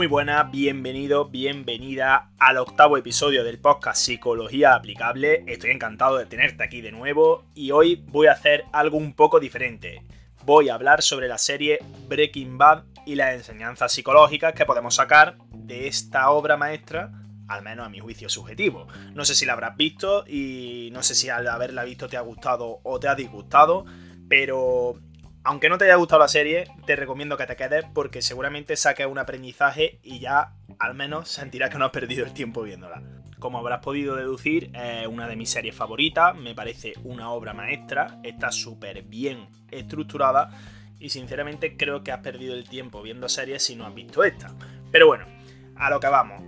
Muy buena, bienvenido, bienvenida al octavo episodio del podcast Psicología Aplicable. Estoy encantado de tenerte aquí de nuevo y hoy voy a hacer algo un poco diferente. Voy a hablar sobre la serie Breaking Bad y las enseñanzas psicológicas que podemos sacar de esta obra maestra, al menos a mi juicio subjetivo. No sé si la habrás visto y no sé si al haberla visto te ha gustado o te ha disgustado, pero aunque no te haya gustado la serie, te recomiendo que te quedes porque seguramente saques un aprendizaje y ya al menos sentirás que no has perdido el tiempo viéndola. Como habrás podido deducir, es una de mis series favoritas, me parece una obra maestra, está súper bien estructurada y sinceramente creo que has perdido el tiempo viendo series si no has visto esta. Pero bueno, a lo que vamos.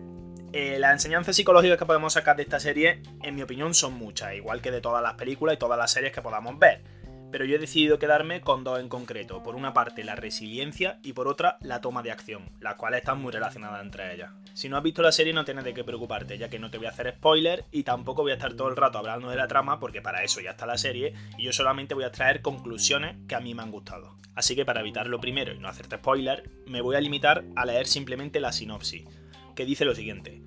Eh, las enseñanzas psicológicas que podemos sacar de esta serie, en mi opinión, son muchas, igual que de todas las películas y todas las series que podamos ver pero yo he decidido quedarme con dos en concreto. Por una parte la resiliencia y por otra la toma de acción, las cuales están muy relacionadas entre ellas. Si no has visto la serie no tienes de qué preocuparte, ya que no te voy a hacer spoiler y tampoco voy a estar todo el rato hablando de la trama porque para eso ya está la serie y yo solamente voy a traer conclusiones que a mí me han gustado. Así que para evitar lo primero y no hacerte spoiler, me voy a limitar a leer simplemente la sinopsis, que dice lo siguiente.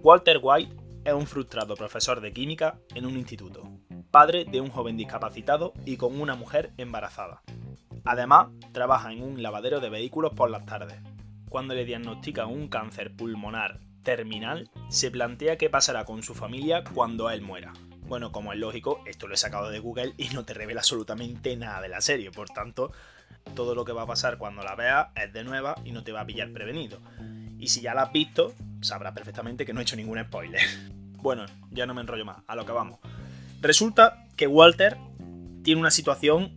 Walter White es un frustrado profesor de química en un instituto padre de un joven discapacitado y con una mujer embarazada. Además, trabaja en un lavadero de vehículos por las tardes. Cuando le diagnostican un cáncer pulmonar terminal, se plantea qué pasará con su familia cuando él muera. Bueno, como es lógico, esto lo he sacado de Google y no te revela absolutamente nada de la serie, por tanto, todo lo que va a pasar cuando la veas es de nueva y no te va a pillar prevenido. Y si ya la has visto, sabrás perfectamente que no he hecho ningún spoiler. Bueno, ya no me enrollo más, a lo que vamos. Resulta que Walter tiene una situación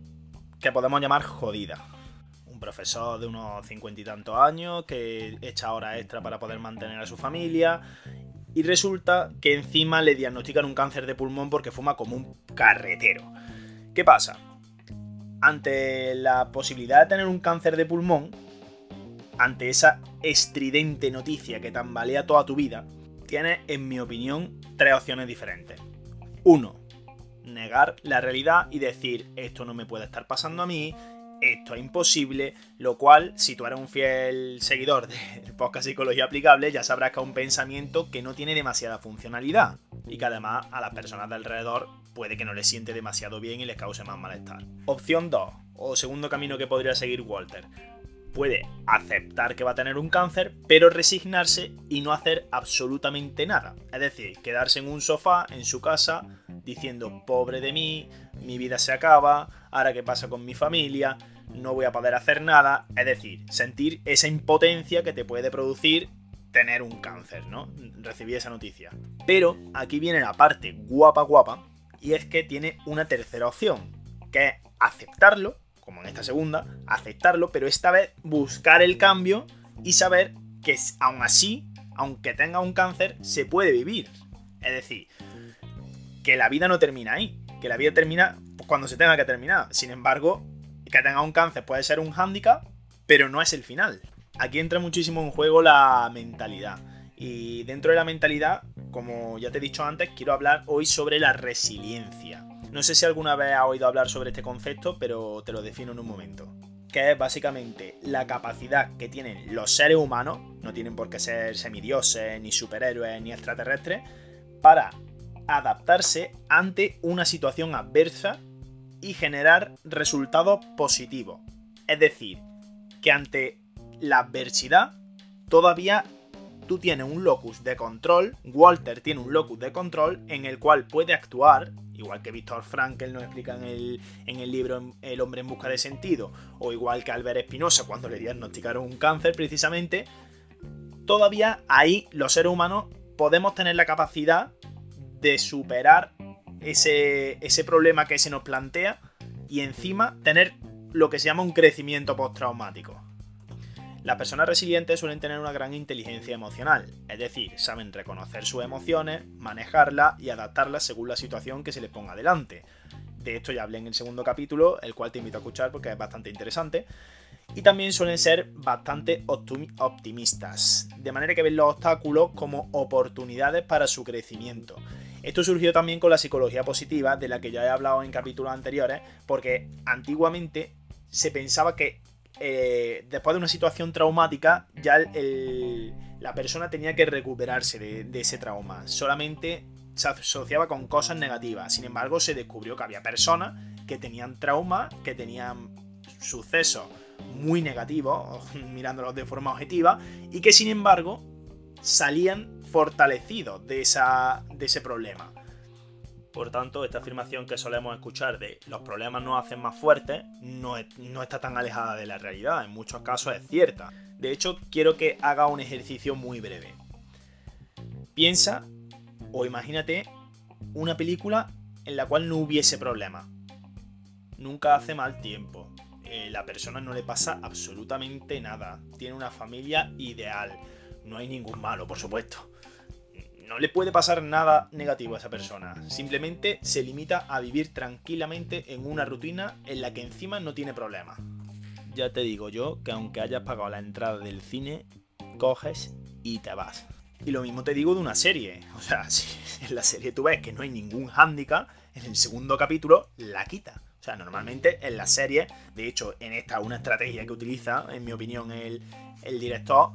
que podemos llamar jodida. Un profesor de unos cincuenta y tantos años que echa horas extra para poder mantener a su familia. Y resulta que encima le diagnostican un cáncer de pulmón porque fuma como un carretero. ¿Qué pasa? Ante la posibilidad de tener un cáncer de pulmón, ante esa estridente noticia que tambalea toda tu vida, tienes, en mi opinión, tres opciones diferentes. Uno, negar la realidad y decir esto no me puede estar pasando a mí, esto es imposible, lo cual, si tú eres un fiel seguidor del podcast Psicología Aplicable, ya sabrás que es un pensamiento que no tiene demasiada funcionalidad y que además a las personas de alrededor puede que no les siente demasiado bien y les cause más malestar. Opción 2, o segundo camino que podría seguir Walter. Puede aceptar que va a tener un cáncer, pero resignarse y no hacer absolutamente nada. Es decir, quedarse en un sofá en su casa diciendo, pobre de mí, mi vida se acaba, ahora qué pasa con mi familia, no voy a poder hacer nada, es decir, sentir esa impotencia que te puede producir tener un cáncer, ¿no? Recibí esa noticia. Pero aquí viene la parte guapa guapa, y es que tiene una tercera opción, que es aceptarlo, como en esta segunda, aceptarlo, pero esta vez buscar el cambio y saber que aún así, aunque tenga un cáncer, se puede vivir. Es decir, que la vida no termina ahí, que la vida termina cuando se tenga que terminar. Sin embargo, que tenga un cáncer puede ser un hándicap, pero no es el final. Aquí entra muchísimo en juego la mentalidad. Y dentro de la mentalidad, como ya te he dicho antes, quiero hablar hoy sobre la resiliencia. No sé si alguna vez has oído hablar sobre este concepto, pero te lo defino en un momento. Que es básicamente la capacidad que tienen los seres humanos, no tienen por qué ser semidioses, ni superhéroes, ni extraterrestres, para adaptarse ante una situación adversa y generar resultados positivos. Es decir, que ante la adversidad todavía tú tienes un locus de control, Walter tiene un locus de control en el cual puede actuar, igual que Víctor Frankel nos explica en el, en el libro El hombre en busca de sentido, o igual que Albert Espinosa cuando le diagnosticaron un cáncer precisamente, todavía ahí los seres humanos podemos tener la capacidad de superar ese, ese problema que se nos plantea y encima tener lo que se llama un crecimiento postraumático. Las personas resilientes suelen tener una gran inteligencia emocional, es decir, saben reconocer sus emociones, manejarlas y adaptarlas según la situación que se les ponga delante. De esto ya hablé en el segundo capítulo, el cual te invito a escuchar porque es bastante interesante y también suelen ser bastante optimistas, de manera que ven los obstáculos como oportunidades para su crecimiento. Esto surgió también con la psicología positiva, de la que ya he hablado en capítulos anteriores, porque antiguamente se pensaba que eh, después de una situación traumática, ya la persona tenía que recuperarse de, ese trauma. Solamente se asociaba con cosas negativas. Sin embargo, se descubrió que había personas que tenían trauma, que tenían sucesos muy negativos, mirándolos de forma objetiva, y que sin embargo salían fortalecidos de, ese problema. Por tanto, esta afirmación que solemos escuchar de los problemas nos hacen más fuertes no, está tan alejada de la realidad, en muchos casos es cierta. De hecho, quiero que haga un ejercicio muy breve. Piensa o imagínate una película en la cual no hubiese problemas. Nunca hace mal tiempo. Eh, la persona no le pasa absolutamente nada. Tiene una familia ideal. No hay ningún malo, por supuesto no le puede pasar nada negativo a esa persona. Simplemente se limita a vivir tranquilamente en una rutina en la que encima no tiene problemas. Ya te digo yo que aunque hayas pagado la entrada del cine, coges y te vas. Y lo mismo te digo de una serie. O sea, si en la serie tú ves que no hay ningún hándicap, en el segundo capítulo la quita. O sea, normalmente en la serie, de hecho, en esta una estrategia que utiliza, en mi opinión, el, el director,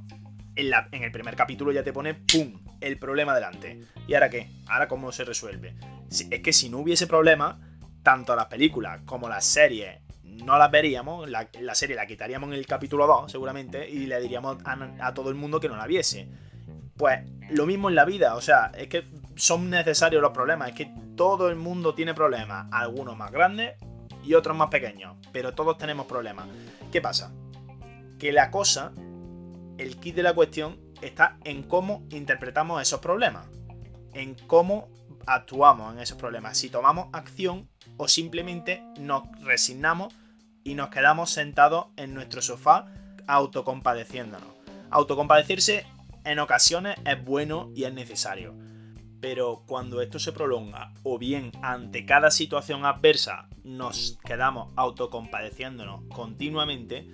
en, en el primer capítulo ya te pone ¡pum! El problema delante. ¿Y ahora qué? ¿Ahora cómo se resuelve? es que si no hubiese problema, tanto las películas como las series no las veríamos, la, serie la quitaríamos en el capítulo 2 seguramente y le diríamos a, todo el mundo que no la viese. Pues lo mismo en la vida, o sea, es que son necesarios los problemas, es que todo el mundo tiene problemas, algunos más grandes y otros más pequeños, pero todos tenemos problemas. ¿Qué pasa? Que la cosa, el kit de la cuestión está en cómo interpretamos esos problemas, en cómo actuamos en esos problemas, si tomamos acción o simplemente nos resignamos y nos quedamos sentados en nuestro sofá autocompadeciéndonos. Autocompadecerse en ocasiones es bueno y es necesario, pero cuando esto se prolonga o bien ante cada situación adversa nos quedamos autocompadeciéndonos continuamente,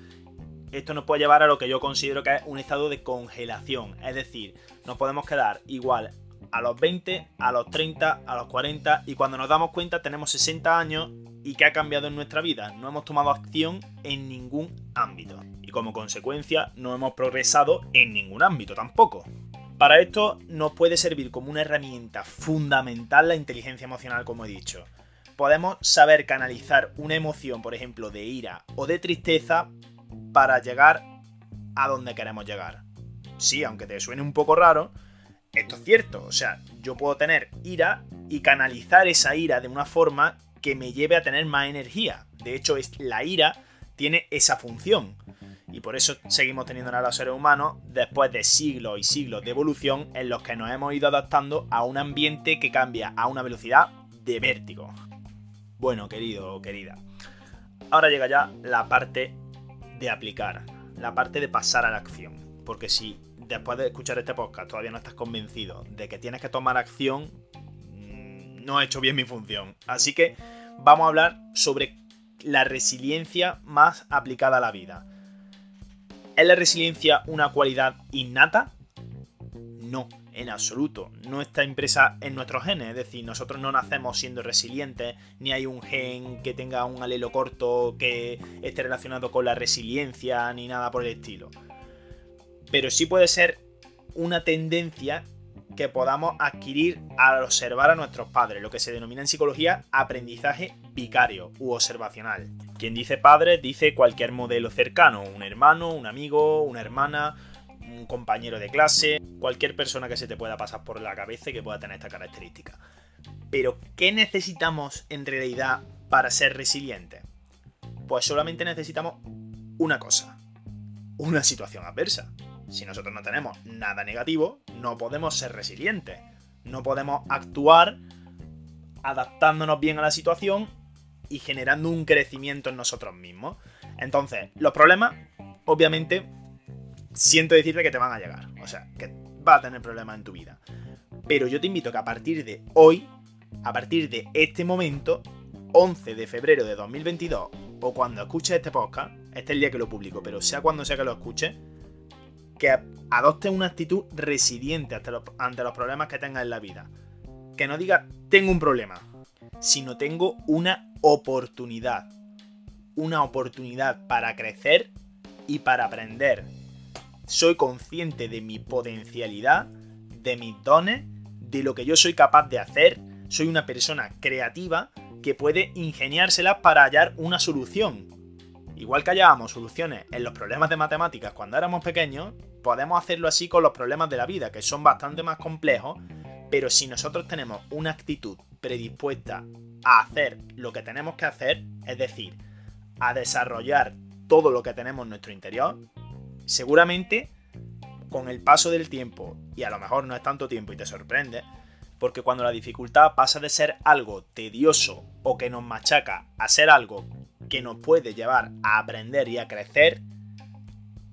esto nos puede llevar a lo que yo considero que es un estado de congelación. Es decir, nos podemos quedar igual a los 20, a los 30, a los 40 y cuando nos damos cuenta tenemos 60 años y ¿qué ha cambiado en nuestra vida? No hemos tomado acción en ningún ámbito y como consecuencia no hemos progresado en ningún ámbito tampoco. Para esto nos puede servir como una herramienta fundamental la inteligencia emocional como he dicho. Podemos saber canalizar una emoción, por ejemplo, de ira o de tristeza para llegar a donde queremos llegar. Sí, aunque te suene un poco raro, esto es cierto. O sea, yo puedo tener ira y canalizar esa ira de una forma que me lleve a tener más energía. De hecho, la ira tiene esa función. Y por eso seguimos teniendo a los seres humanos después de siglos y siglos de evolución en los que nos hemos ido adaptando a un ambiente que cambia a una velocidad de vértigo. Bueno, querido o querida. Ahora llega ya la parte de aplicar, la parte de pasar a la acción. Porque si después de escuchar este podcast todavía no estás convencido de que tienes que tomar acción, mm, no he hecho bien mi función. Así que vamos a hablar sobre la resiliencia más aplicada a la vida. ¿Es la resiliencia una cualidad innata? No en absoluto. No está impresa en nuestros genes, es decir, nosotros no nacemos siendo resilientes, ni hay un gen que tenga un alelo corto que esté relacionado con la resiliencia, ni nada por el estilo. Pero sí puede ser una tendencia que podamos adquirir al observar a nuestros padres, lo que se denomina en psicología aprendizaje vicario u observacional. Quien dice padre dice cualquier modelo cercano, un hermano, un amigo, una hermana, un compañero de clase, cualquier persona que se te pueda pasar por la cabeza y que pueda tener esta característica. Pero, ¿qué necesitamos en realidad para ser resilientes? Pues solamente necesitamos una cosa, una situación adversa. Si nosotros no tenemos nada negativo, no podemos ser resilientes. No podemos actuar adaptándonos bien a la situación y generando un crecimiento en nosotros mismos. Entonces, los problemas, obviamente, siento decirte que te van a llegar. O sea, que vas a tener problemas en tu vida. Pero yo te invito a que a partir de hoy, a partir de este momento, 11 de febrero de 2022, o cuando escuches este podcast, este es el día que lo publico, pero sea cuando sea que lo escuches, que adoptes una actitud resiliente ante los, ante los problemas que tengas en la vida. Que no digas, tengo un problema, sino tengo una oportunidad. Una oportunidad para crecer y para aprender. Soy consciente de mi potencialidad, de mis dones, de lo que yo soy capaz de hacer. Soy una persona creativa que puede ingeniárselas para hallar una solución. Igual que hallábamos soluciones en los problemas de matemáticas cuando éramos pequeños, podemos hacerlo así con los problemas de la vida, que son bastante más complejos, pero si nosotros tenemos una actitud predispuesta a hacer lo que tenemos que hacer, es decir, a desarrollar todo lo que tenemos en nuestro interior, seguramente con el paso del tiempo, y a lo mejor no es tanto tiempo y te sorprende, porque cuando la dificultad pasa de ser algo tedioso o que nos machaca a ser algo que nos puede llevar a aprender y a crecer,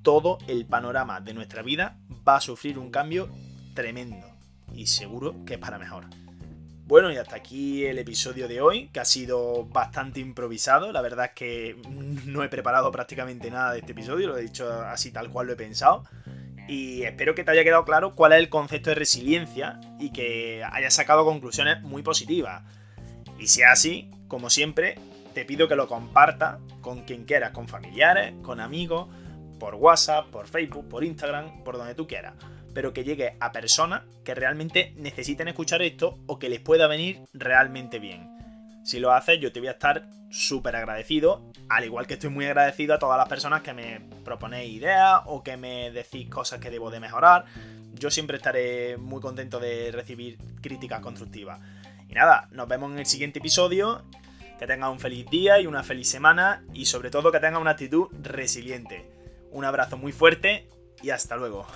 todo el panorama de nuestra vida va a sufrir un cambio tremendo y seguro que para mejor. Bueno, y hasta aquí el episodio de hoy, que ha sido bastante improvisado. La verdad es que no he preparado prácticamente nada de este episodio, lo he dicho así tal cual lo he pensado. Y espero que te haya quedado claro cuál es el concepto de resiliencia y que hayas sacado conclusiones muy positivas. Y si es así, como siempre, te pido que lo compartas con quien quieras, con familiares, con amigos, por WhatsApp, por Facebook, por Instagram, por donde tú quieras pero que llegue a personas que realmente necesiten escuchar esto o que les pueda venir realmente bien. Si lo haces, yo te voy a estar súper agradecido, al igual que estoy muy agradecido a todas las personas que me proponéis ideas o que me decís cosas que debo de mejorar. Yo siempre estaré muy contento de recibir críticas constructivas. Y nada, nos vemos en el siguiente episodio. Que tengas un feliz día y una feliz semana y sobre todo que tengas una actitud resiliente. Un abrazo muy fuerte y hasta luego.